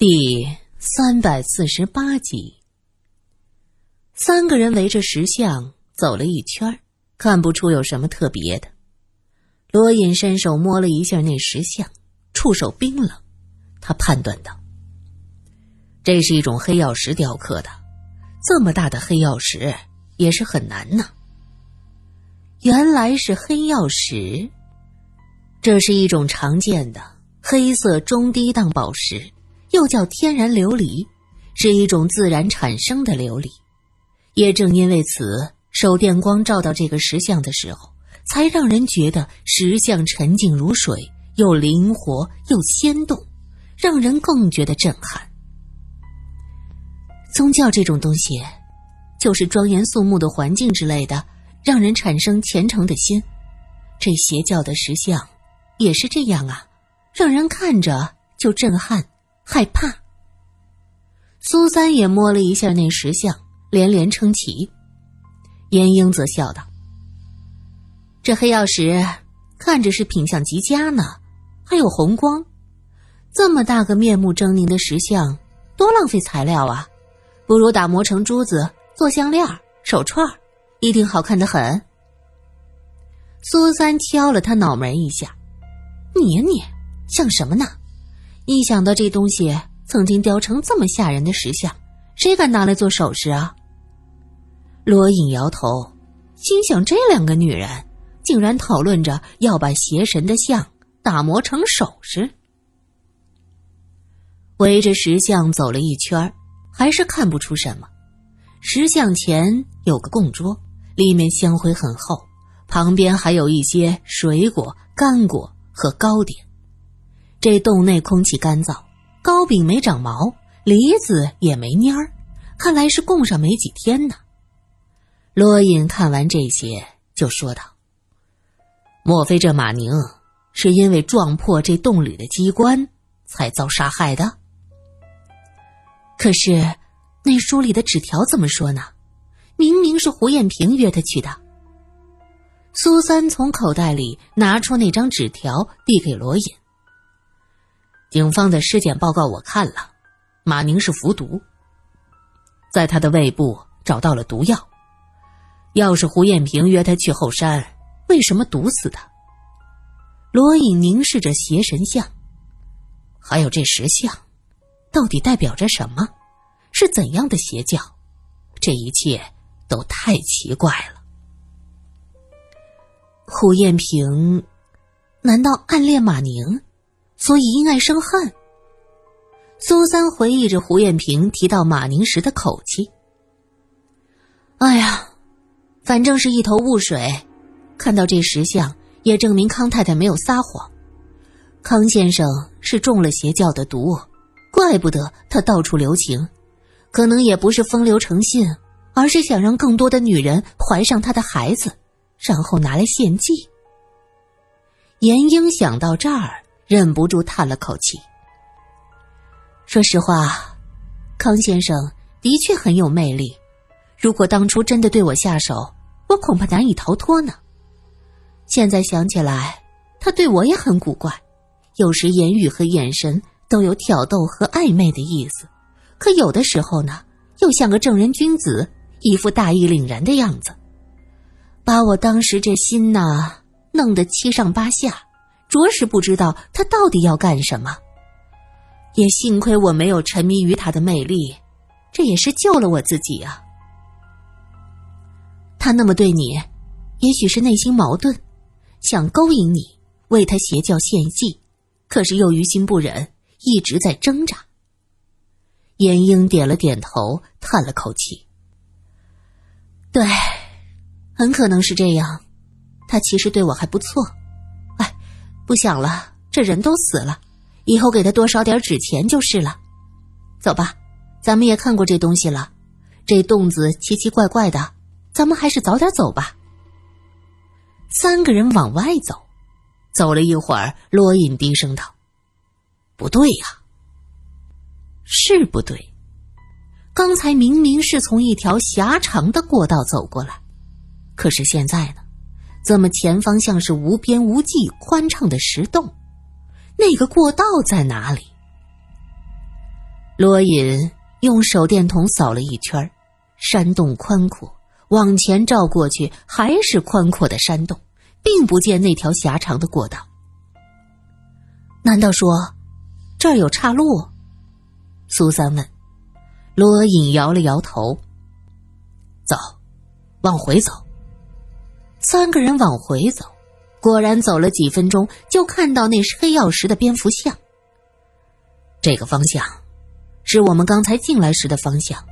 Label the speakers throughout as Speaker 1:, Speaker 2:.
Speaker 1: 第三百四十八集，三个人围着石像走了一圈，看不出有什么特别的。罗隐伸手摸了一下那石像，触手冰冷。他判断道：“这是一种黑曜石雕刻的，这么大的黑曜石也是很难呢。”原来是黑曜石，这是一种常见的黑色中低档宝石。又叫天然琉璃，是一种自然产生的琉璃。也正因为此，手电光照到这个石像的时候，才让人觉得石像沉静如水，又灵活又仙动，让人更觉得震撼。宗教这种东西，就是庄严肃穆的环境之类的，让人产生虔诚的心。这邪教的石像，也是这样啊，让人看着就震撼。害怕。苏三也摸了一下那石像，连连称奇。严英则笑道：“这黑曜石看着是品相极佳呢，还有红光。这么大个面目狰狞的石像，多浪费材料啊！不如打磨成珠子做项链、手串，一定好看的很。”苏三敲了他脑门一下：“你呀你，像什么呢？”一想到这东西曾经雕成这么吓人的石像，谁敢拿来做首饰啊？罗隐摇头，心想：这两个女人竟然讨论着要把邪神的像打磨成首饰。围着石像走了一圈，还是看不出什么。石像前有个供桌，里面香灰很厚，旁边还有一些水果、干果和糕点。这洞内空气干燥，糕饼没长毛，梨子也没蔫儿，看来是供上没几天呢。罗隐看完这些，就说道：“莫非这马宁是因为撞破这洞里的机关，才遭杀害的？可是那书里的纸条怎么说呢？明明是胡艳萍约他去的。”苏三从口袋里拿出那张纸条，递给罗隐。警方的尸检报告我看了，马宁是服毒，在他的胃部找到了毒药。要是胡艳萍约他去后山，为什么毒死他？罗隐凝视着邪神像，还有这石像，到底代表着什么？是怎样的邪教？这一切都太奇怪了。胡艳萍，难道暗恋马宁？所以因爱生恨。苏三回忆着胡艳萍提到马宁时的口气。哎呀，反正是一头雾水。看到这石像，也证明康太太没有撒谎。康先生是中了邪教的毒，怪不得他到处留情。可能也不是风流成性，而是想让更多的女人怀上他的孩子，然后拿来献祭。严英想到这儿。忍不住叹了口气。说实话，康先生的确很有魅力。如果当初真的对我下手，我恐怕难以逃脱呢。现在想起来，他对我也很古怪，有时言语和眼神都有挑逗和暧昧的意思，可有的时候呢，又像个正人君子，一副大义凛然的样子，把我当时这心呐弄得七上八下。着实不知道他到底要干什么，也幸亏我没有沉迷于他的魅力，这也是救了我自己啊。他那么对你，也许是内心矛盾，想勾引你为他邪教献祭，可是又于心不忍，一直在挣扎。严英点了点头，叹了口气：“对，很可能是这样。他其实对我还不错。”不想了，这人都死了，以后给他多烧点纸钱就是了。走吧，咱们也看过这东西了，这洞子奇奇怪怪的，咱们还是早点走吧。三个人往外走，走了一会儿，罗隐低声道：“不对呀，是不对。刚才明明是从一条狭长的过道走过来，可是现在呢？”怎么前方像是无边无际、宽敞的石洞？那个过道在哪里？罗隐用手电筒扫了一圈，山洞宽阔，往前照过去还是宽阔的山洞，并不见那条狭长的过道。难道说这儿有岔路？苏三问。罗隐摇了摇头。走，往回走。三个人往回走，果然走了几分钟，就看到那是黑曜石的蝙蝠像。这个方向，是我们刚才进来时的方向。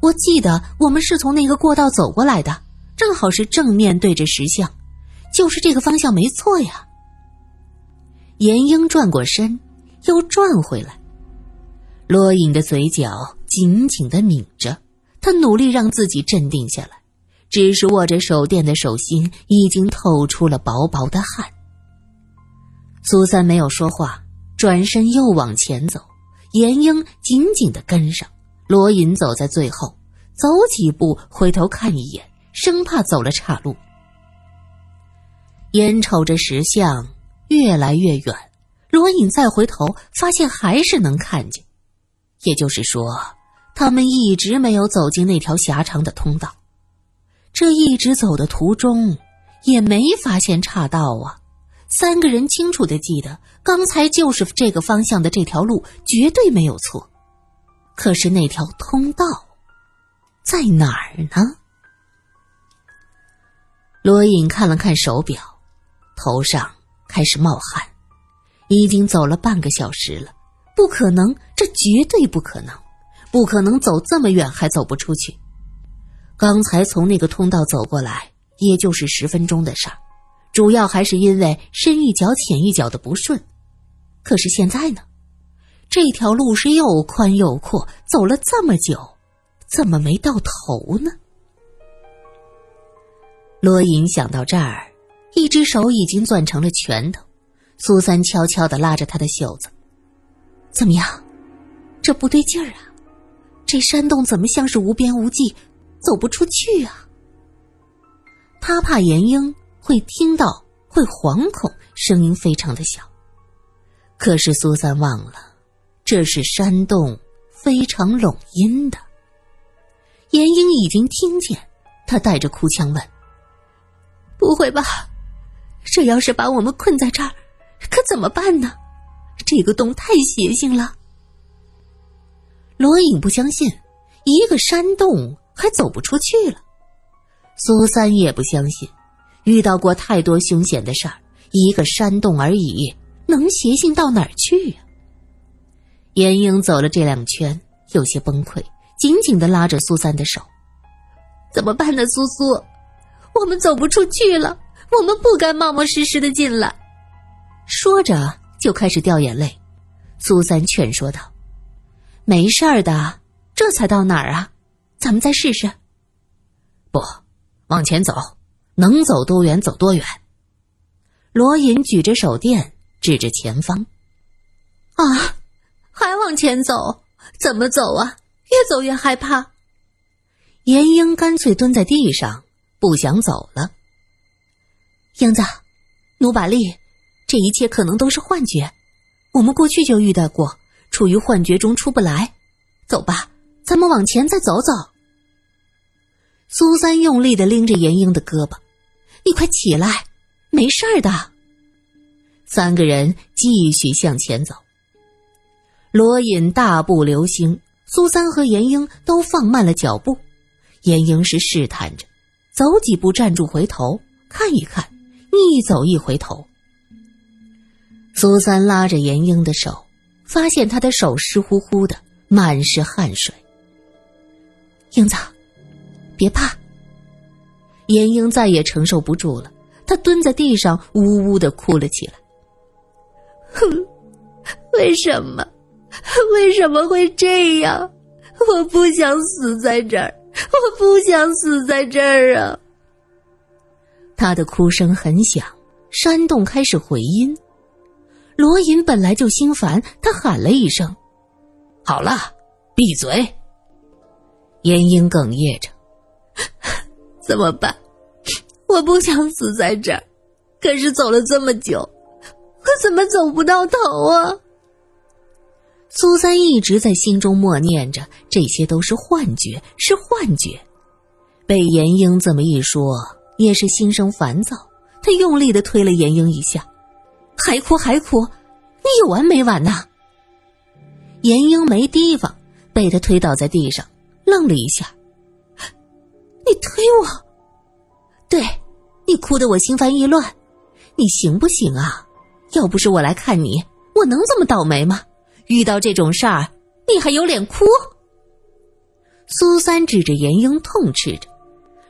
Speaker 1: 我记得我们是从那个过道走过来的，正好是正面对着石像，就是这个方向没错呀。严英转过身，又转回来。罗隐的嘴角紧紧的抿着，他努力让自己镇定下来，只是握着手电的手心已经透出了薄薄的汗。苏三没有说话，转身又往前走，严英紧紧的跟上，罗隐走在最后，走几步回头看一眼，生怕走了岔路。眼瞅着石像越来越远，罗隐再回头，发现还是能看见。也就是说，他们一直没有走进那条狭长的通道。这一直走的途中，也没发现岔道啊。三个人清楚的记得，刚才就是这个方向的这条路，绝对没有错。可是那条通道在哪儿呢？罗隐看了看手表，头上开始冒汗，已经走了半个小时了。不可能，这绝对不可能，不可能走这么远还走不出去。刚才从那个通道走过来，也就是十分钟的事儿，主要还是因为深一脚浅一脚的不顺。可是现在呢，这条路是又宽又阔，走了这么久，怎么没到头呢？罗隐想到这儿，一只手已经攥成了拳头。苏三悄悄的拉着他的袖子。怎么样？这不对劲儿啊！这山洞怎么像是无边无际，走不出去啊？他怕严英会听到，会惶恐，声音非常的小。可是苏三忘了，这是山洞，非常拢音的。严英已经听见，他带着哭腔问：“不会吧？这要是把我们困在这儿，可怎么办呢？”这个洞太邪性了。罗隐不相信，一个山洞还走不出去了。苏三也不相信，遇到过太多凶险的事儿，一个山洞而已，能邪性到哪儿去呀？严英走了这两圈，有些崩溃，紧紧的拉着苏三的手：“怎么办呢，苏苏？我们走不出去了，我们不该冒冒失失的进来。”说着。就开始掉眼泪，苏三劝说道：“没事儿的，这才到哪儿啊？咱们再试试。”不，往前走，能走多远走多远。罗隐举着手电指着前方：“啊，还往前走？怎么走啊？越走越害怕。”严英干脆蹲在地上，不想走了。英子，努把力。这一切可能都是幻觉，我们过去就遇到过，处于幻觉中出不来。走吧，咱们往前再走走。苏三用力的拎着严英的胳膊：“你快起来，没事儿的。”三个人继续向前走。罗隐大步流星，苏三和严英都放慢了脚步。严英是试探着，走几步站住，回头看一看，一走一回头。苏三拉着严英的手，发现她的手湿乎乎的，满是汗水。英子，别怕。严英再也承受不住了，她蹲在地上呜呜的哭了起来。哼，为什么？为什么会这样？我不想死在这儿，我不想死在这儿啊！她的哭声很响，山洞开始回音。罗隐本来就心烦，他喊了一声：“好了，闭嘴。”严英哽咽着：“ 怎么办？我不想死在这儿，可是走了这么久，我怎么走不到头啊？”苏三一直在心中默念着：“这些都是幻觉，是幻觉。”被严英这么一说，也是心生烦躁。他用力的推了严英一下，还哭还哭，你有完没完呐？严英没提防，被他推倒在地上，愣了一下。你推我？对，你哭得我心烦意乱。你行不行啊？要不是我来看你，我能这么倒霉吗？遇到这种事儿，你还有脸哭？苏三指着严英痛斥着。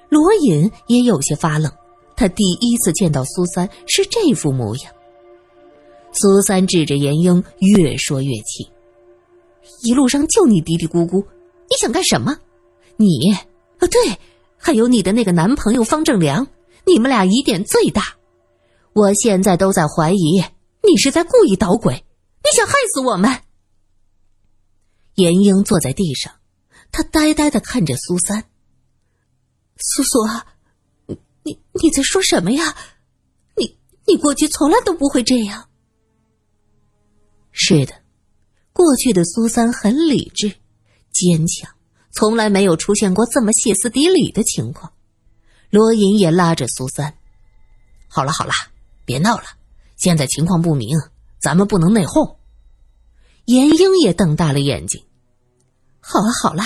Speaker 1: 罗隐也有些发愣，他第一次见到苏三是这副模样。苏三指着严英，越说越气：“一路上就你嘀嘀咕咕，你想干什么？你啊，对，还有你的那个男朋友方正良，你们俩疑点最大。我现在都在怀疑你是在故意捣鬼，你想害死我们。”严英坐在地上，他呆呆的看着苏三。苏苏，你你你在说什么呀？你你过去从来都不会这样。是的，过去的苏三很理智、坚强，从来没有出现过这么歇斯底里的情况。罗隐也拉着苏三：“好了好了，别闹了，现在情况不明，咱们不能内讧。”严英也瞪大了眼睛：“好了好了，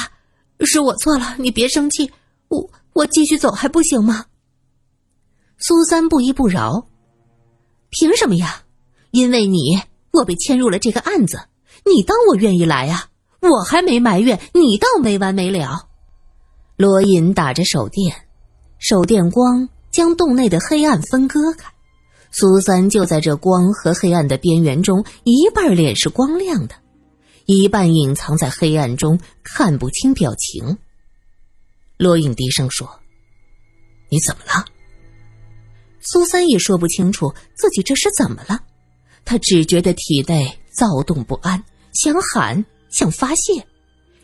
Speaker 1: 是我错了，你别生气，我。”我继续走还不行吗？苏三不依不饶。凭什么呀？因为你，我被牵入了这个案子。你当我愿意来啊？我还没埋怨，你倒没完没了。罗隐打着手电，手电光将洞内的黑暗分割开。苏三就在这光和黑暗的边缘中，一半脸是光亮的，一半隐藏在黑暗中，看不清表情。罗隐低声说：“你怎么了？”苏三也说不清楚自己这是怎么了，他只觉得体内躁动不安，想喊，想发泄，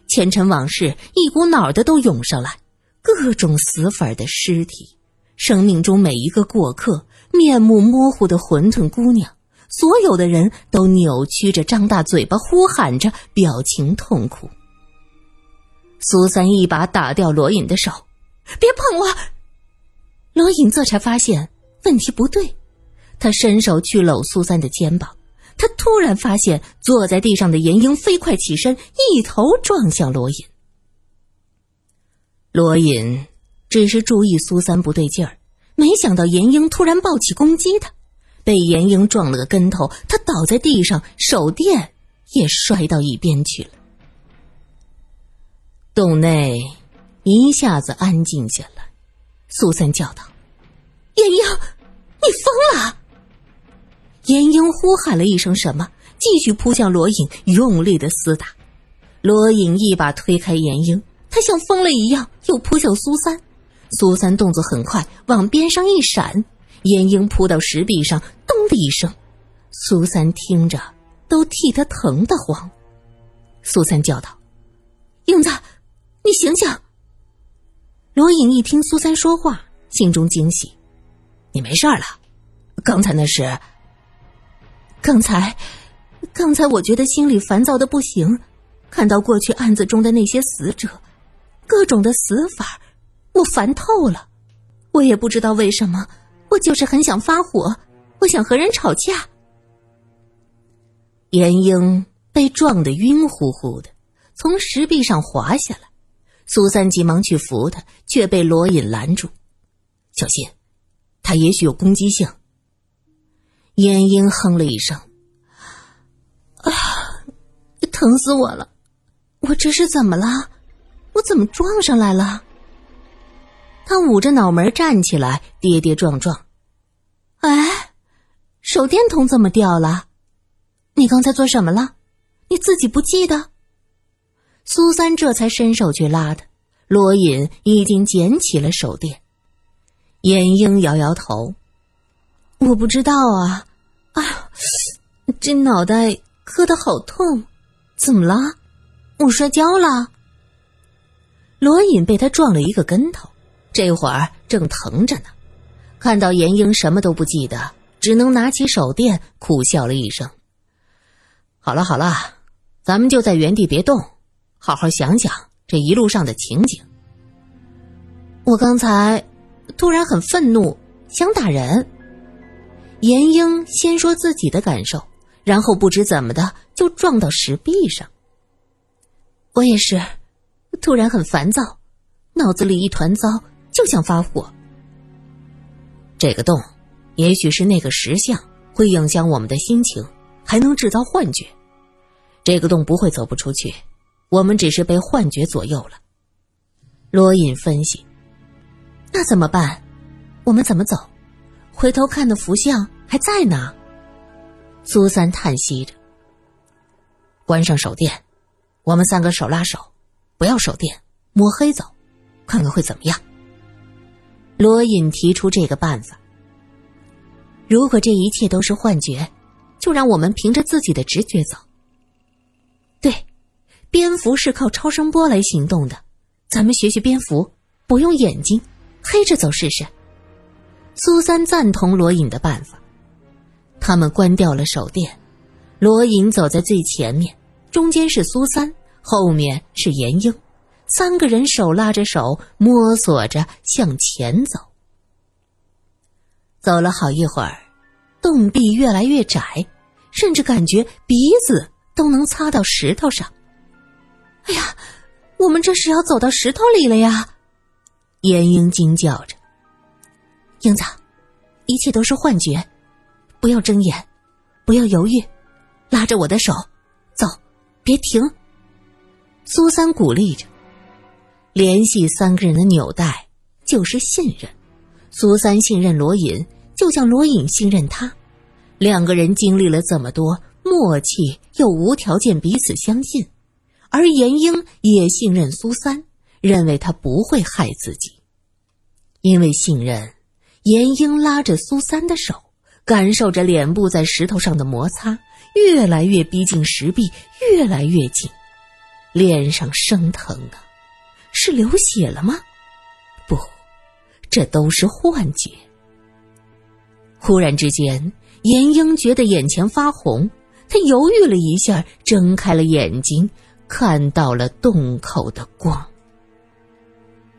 Speaker 1: 前尘往事一股脑的都涌上来，各种死粉的尸体，生命中每一个过客，面目模糊的馄饨姑娘，所有的人都扭曲着，张大嘴巴呼喊着，表情痛苦。苏三一把打掉罗隐的手，别碰我！罗隐这才发现问题不对，他伸手去搂苏三的肩膀，他突然发现坐在地上的严英飞快起身，一头撞向罗隐。罗隐只是注意苏三不对劲儿，没想到严英突然抱起攻击他，被严英撞了个跟头，他倒在地上，手电也摔到一边去了。洞内一下子安静下来，苏三叫道：“严英，你疯了！”严英呼喊了一声什么，继续扑向罗隐，用力的厮打。罗隐一把推开严英，他像疯了一样又扑向苏三。苏三动作很快，往边上一闪，严英扑到石壁上，咚的一声。苏三听着都替他疼得慌。苏三叫道：“英子。”你醒醒！罗隐一听苏三说话，心中惊喜：“你没事了？刚才那是……刚才，刚才我觉得心里烦躁的不行，看到过去案子中的那些死者，各种的死法，我烦透了。我也不知道为什么，我就是很想发火，我想和人吵架。”严英被撞得晕乎乎的，从石壁上滑下来。苏三急忙去扶他，却被罗隐拦住：“小心，他也许有攻击性。”燕英哼了一声：“啊，疼死我了！我这是怎么了？我怎么撞上来了？”他捂着脑门站起来，跌跌撞撞：“哎，手电筒怎么掉了？你刚才做什么了？你自己不记得？”苏三这才伸手去拉他，罗隐已经捡起了手电。严英摇摇头：“我不知道啊，啊，这脑袋磕的好痛，怎么了？我摔跤了？”罗隐被他撞了一个跟头，这会儿正疼着呢。看到严英什么都不记得，只能拿起手电，苦笑了一声：“好了好了，咱们就在原地别动，好好想想这一路上的情景。我刚才突然很愤怒，想打人。严英先说自己的感受，然后不知怎么的就撞到石壁上。我也是，突然很烦躁，脑子里一团糟，就想发火。这个洞，也许是那个石像会影响我们的心情，还能制造幻觉。这个洞不会走不出去，我们只是被幻觉左右了。罗隐分析。那怎么办？我们怎么走？回头看的符像还在呢。苏三叹息着。关上手电，我们三个手拉手，不要手电，摸黑走，看看会怎么样。罗隐提出这个办法。如果这一切都是幻觉，就让我们凭着自己的直觉走。对，蝙蝠是靠超声波来行动的，咱们学学蝙蝠，不用眼睛。黑着走试试。苏三赞同罗隐的办法。他们关掉了手电，罗隐走在最前面，中间是苏三，后面是严英，三个人手拉着手，摸索着向前走。走了好一会儿，洞壁越来越窄，甚至感觉鼻子都能擦到石头上。哎呀，我们这是要走到石头里了呀！严英惊叫着：“英子，一切都是幻觉，不要睁眼，不要犹豫，拉着我的手，走，别停。”苏三鼓励着。联系三个人的纽带就是信任，苏三信任罗隐，就像罗隐信任他。两个人经历了这么多，默契又无条件彼此相信，而严英也信任苏三。认为他不会害自己，因为信任，严英拉着苏三的手，感受着脸部在石头上的摩擦，越来越逼近石壁，越来越近，脸上生疼啊！是流血了吗？不，这都是幻觉。忽然之间，严英觉得眼前发红，他犹豫了一下，睁开了眼睛，看到了洞口的光。